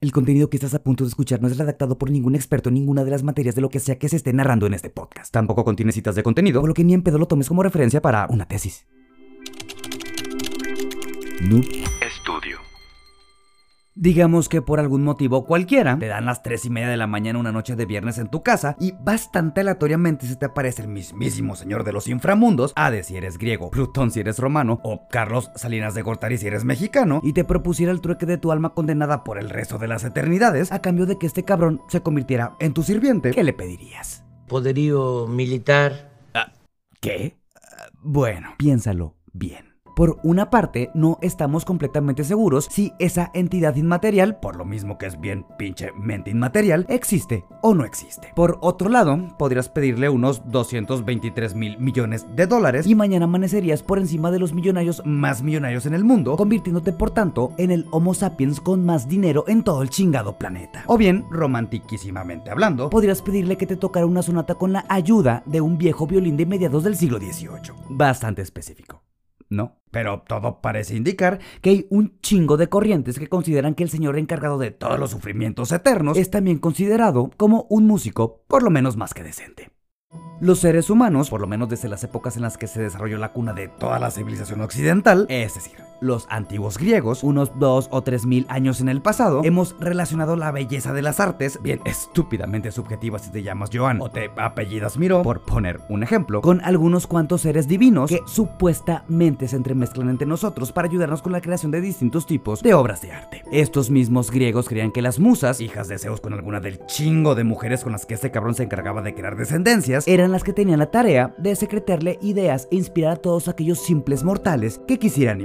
El contenido que estás a punto de escuchar no es redactado por ningún experto en ninguna de las materias de lo que sea que se esté narrando en este podcast. Tampoco contiene citas de contenido, por lo que ni en pedo lo tomes como referencia para una tesis. Noob. Digamos que por algún motivo cualquiera, te dan las 3 y media de la mañana una noche de viernes en tu casa y bastante aleatoriamente se te aparece el mismísimo señor de los inframundos, Hades si eres griego, Plutón si eres romano o Carlos Salinas de Gortari si eres mexicano, y te propusiera el trueque de tu alma condenada por el resto de las eternidades a cambio de que este cabrón se convirtiera en tu sirviente, ¿qué le pedirías? poderío militar. ¿Qué? Ah, Bueno, piénsalo bien. Por una parte, no estamos completamente seguros si esa entidad inmaterial, por lo mismo que es bien pinche mente inmaterial, existe o no existe. Por otro lado, podrías pedirle unos 223 mil millones de dólares y mañana amanecerías por encima de los millonarios más millonarios en el mundo, convirtiéndote por tanto en el Homo sapiens con más dinero en todo el chingado planeta. O bien, romantiquísimamente hablando, podrías pedirle que te tocara una sonata con la ayuda de un viejo violín de mediados del siglo XVIII. Bastante específico. No, pero todo parece indicar que hay un chingo de corrientes que consideran que el señor encargado de todos los sufrimientos eternos es también considerado como un músico por lo menos más que decente. Los seres humanos, por lo menos desde las épocas en las que se desarrolló la cuna de toda la civilización occidental, es decir, los antiguos griegos, unos dos o tres mil años en el pasado, hemos relacionado la belleza de las artes, bien estúpidamente subjetiva si te llamas Joan o te apellidas Miró, por poner un ejemplo, con algunos cuantos seres divinos que supuestamente se entremezclan entre nosotros para ayudarnos con la creación de distintos tipos de obras de arte. Estos mismos griegos creían que las musas, hijas de Zeus con alguna del chingo de mujeres con las que este cabrón se encargaba de crear descendencias, eran las que tenían la tarea de secretarle ideas e inspirar a todos aquellos simples mortales que quisieran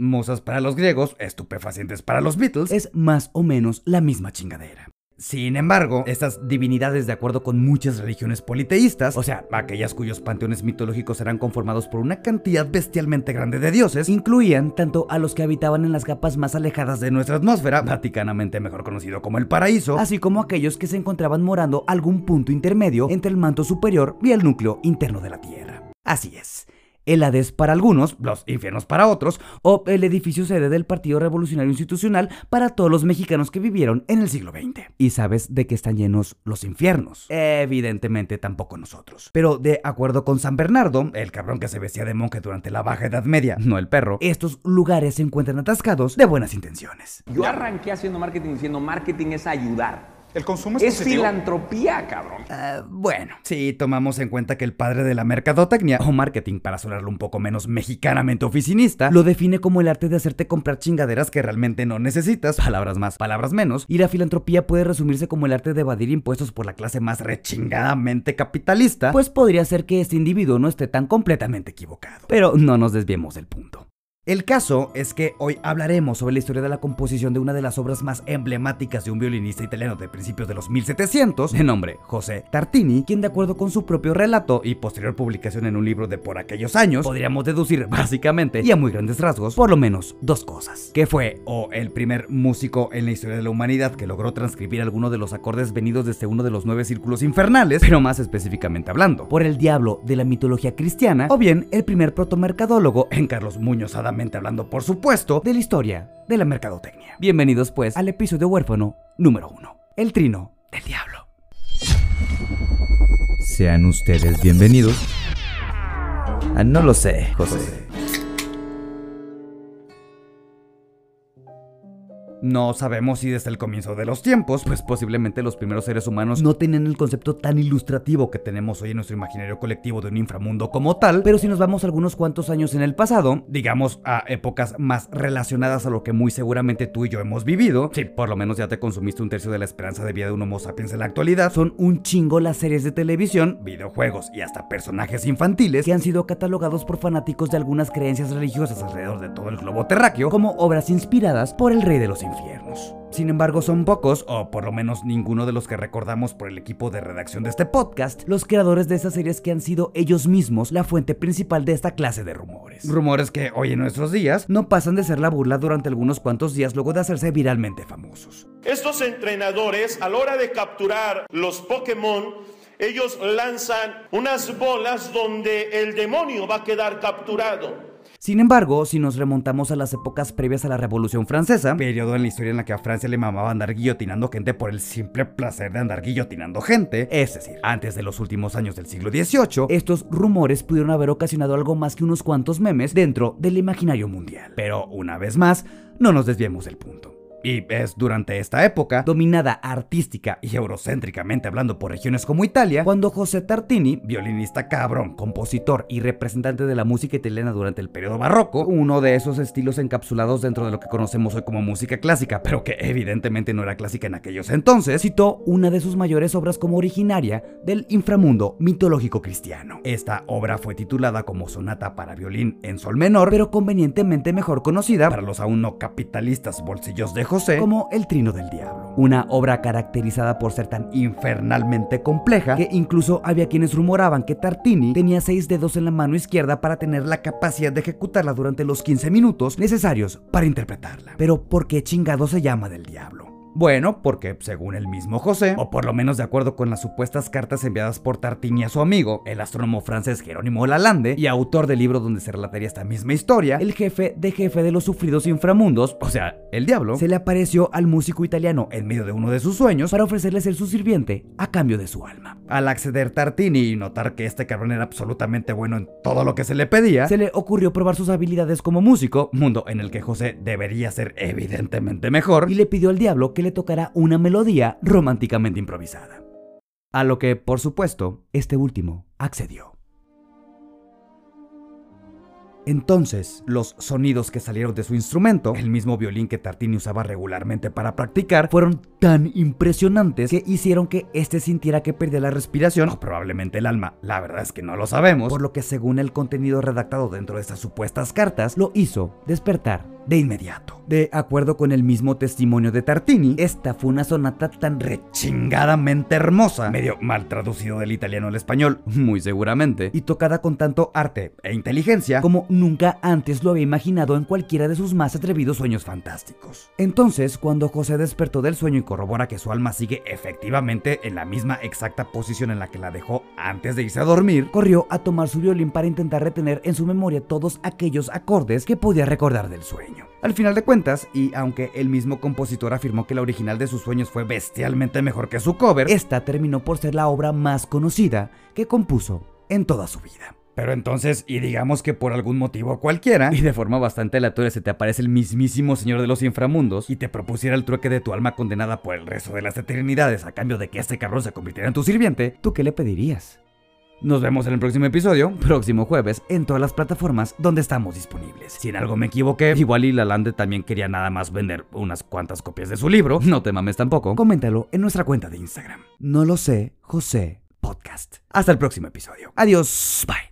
Musas para los griegos, estupefacientes para los Beatles, es más o menos la misma chingadera. Sin embargo, estas divinidades, de acuerdo con muchas religiones politeístas, o sea, aquellas cuyos panteones mitológicos eran conformados por una cantidad bestialmente grande de dioses, incluían tanto a los que habitaban en las capas más alejadas de nuestra atmósfera, vaticanamente mejor conocido como el paraíso, así como aquellos que se encontraban morando algún punto intermedio entre el manto superior y el núcleo interno de la Tierra. Así es el Hades para algunos, los infiernos para otros, o el edificio sede del Partido Revolucionario Institucional para todos los mexicanos que vivieron en el siglo XX. ¿Y sabes de qué están llenos los infiernos? Evidentemente tampoco nosotros. Pero de acuerdo con San Bernardo, el cabrón que se vestía de monje durante la Baja Edad Media, no el perro, estos lugares se encuentran atascados de buenas intenciones. Yo arranqué haciendo marketing diciendo marketing es ayudar. El consumo es, Es positivo. filantropía, cabrón. Ah, bueno, si tomamos en cuenta que el padre de la mercadotecnia, o marketing para sonarlo un poco menos mexicanamente oficinista, lo define como el arte de hacerte comprar chingaderas que realmente no necesitas, palabras más, palabras menos, y la filantropía puede resumirse como el arte de evadir impuestos por la clase más rechingadamente capitalista, pues podría ser que este individuo no esté tan completamente equivocado. Pero no nos desviemos del punto. El caso es que hoy hablaremos sobre la historia de la composición de una de las obras más emblemáticas de un violinista italiano de principios de los 1700, de nombre José Tartini, quien de acuerdo con su propio relato y posterior publicación en un libro de por aquellos años, podríamos deducir básicamente y a muy grandes rasgos, por lo menos dos cosas, que fue o el primer músico en la historia de la humanidad que logró transcribir alguno de los acordes venidos desde uno de los nueve círculos infernales, pero más específicamente hablando, por el diablo de la mitología cristiana, o bien el primer protomercadólogo en Carlos Muñoz Hablando, por supuesto, de la historia de la mercadotecnia. Bienvenidos pues al episodio huérfano número uno, el trino del diablo. Sean ustedes bienvenidos. Ah, no lo sé, José. No sabemos si desde el comienzo de los tiempos, pues posiblemente los primeros seres humanos no tenían el concepto tan ilustrativo que tenemos hoy en nuestro imaginario colectivo de un inframundo como tal, pero si nos vamos algunos cuantos años en el pasado, digamos a épocas más relacionadas a lo que muy seguramente tú y yo hemos vivido, si por lo menos ya te consumiste un tercio de la esperanza de vida de un Homo sapiens en la actualidad, son un chingo las series de televisión, videojuegos y hasta personajes infantiles que han sido catalogados por fanáticos de algunas creencias religiosas alrededor de todo el globo terráqueo como obras inspiradas por el rey de los Sin embargo, son pocos, o por lo menos ninguno de los que recordamos por el equipo de redacción de este podcast, los creadores de esas series que han sido ellos mismos la fuente principal de esta clase de rumores. Rumores que hoy en nuestros días no pasan de ser la burla durante algunos cuantos días luego de hacerse viralmente famosos. Estos entrenadores, a la hora de capturar los Pokémon, ellos lanzan unas bolas donde el demonio va a quedar capturado. Sin embargo, si nos remontamos a las épocas previas a la Revolución Francesa, periodo en la historia en la que a Francia le mamaba andar guillotinando gente por el simple placer de andar guillotinando gente, es decir, antes de los últimos años del siglo XVIII, estos rumores pudieron haber ocasionado algo más que unos cuantos memes dentro del imaginario mundial. Pero una vez más, no nos desviemos del punto. Y es durante esta época, dominada artística y eurocéntricamente hablando por regiones como Italia, cuando José Tartini, violinista cabrón, compositor y representante de la música italiana durante el periodo barroco, uno de esos estilos encapsulados dentro de lo que conocemos hoy como música clásica, pero que evidentemente no era clásica en aquellos entonces, citó una de sus mayores obras como originaria del inframundo mitológico cristiano. Esta obra fue titulada como Sonata para violín en sol menor, pero convenientemente mejor conocida para los aún no capitalistas bolsillos de José como El Trino del Diablo. Una obra caracterizada por ser tan infernalmente compleja que incluso había quienes rumoraban que Tartini tenía seis dedos en la mano izquierda para tener la capacidad de ejecutarla durante los 15 minutos necesarios para interpretarla. Pero ¿por qué chingado se llama del diablo? Bueno, porque según el mismo José, o por lo menos de acuerdo con las supuestas cartas enviadas por Tartini a su amigo, el astrónomo francés Jerónimo Lalande, y autor del libro donde se relataría esta misma historia, el jefe de jefe de los sufridos inframundos, o sea, el diablo, se le apareció al músico italiano en medio de uno de sus sueños para ofrecerle ser su sirviente a cambio de su alma. Al acceder Tartini y notar que este cabrón era absolutamente bueno en todo lo que se le pedía, se le ocurrió probar sus habilidades como músico, mundo en el que José debería ser evidentemente mejor, y le pidió al diablo que le tocará una melodía románticamente improvisada. A lo que, por supuesto, este último accedió. Entonces, los sonidos que salieron de su instrumento, el mismo violín que Tartini usaba regularmente para practicar, fueron tan impresionantes que hicieron que éste sintiera que perdía la respiración o probablemente el alma. La verdad es que no lo sabemos, por lo que según el contenido redactado dentro de estas supuestas cartas, lo hizo despertar de inmediato. De acuerdo con el mismo testimonio de Tartini, esta fue una sonata tan rechingadamente hermosa, medio mal traducido del italiano al español, muy seguramente, y tocada con tanto arte e inteligencia como nunca antes lo había imaginado en cualquiera de sus más atrevidos sueños fantásticos. Entonces, cuando José despertó del sueño y corrobora que su alma sigue efectivamente en la misma exacta posición en la que la dejó antes de irse a dormir, corrió a tomar su violín para intentar retener en su memoria todos aquellos acordes que podía recordar del Al final de cuentas, y aunque el mismo compositor afirmó que la original de sus sueños fue bestialmente mejor que su cover, esta terminó por ser la obra más conocida que compuso en toda su vida. Pero entonces, y digamos que por algún motivo cualquiera, y de forma bastante aleatoria se te aparece el mismísimo Señor de los Inframundos y te propusiera el trueque de tu alma condenada por el resto de las eternidades a cambio de que este cabrón se convirtiera en tu sirviente, ¿tú qué le pedirías? Nos vemos en el próximo episodio, próximo jueves, en todas las plataformas donde estamos disponibles. Si en algo me equivoqué, igual y Lalande también quería nada más vender unas cuantas copias de su libro, no te mames tampoco, coméntalo en nuestra cuenta de Instagram. No lo sé, José Podcast. Hasta el próximo episodio. Adiós, bye.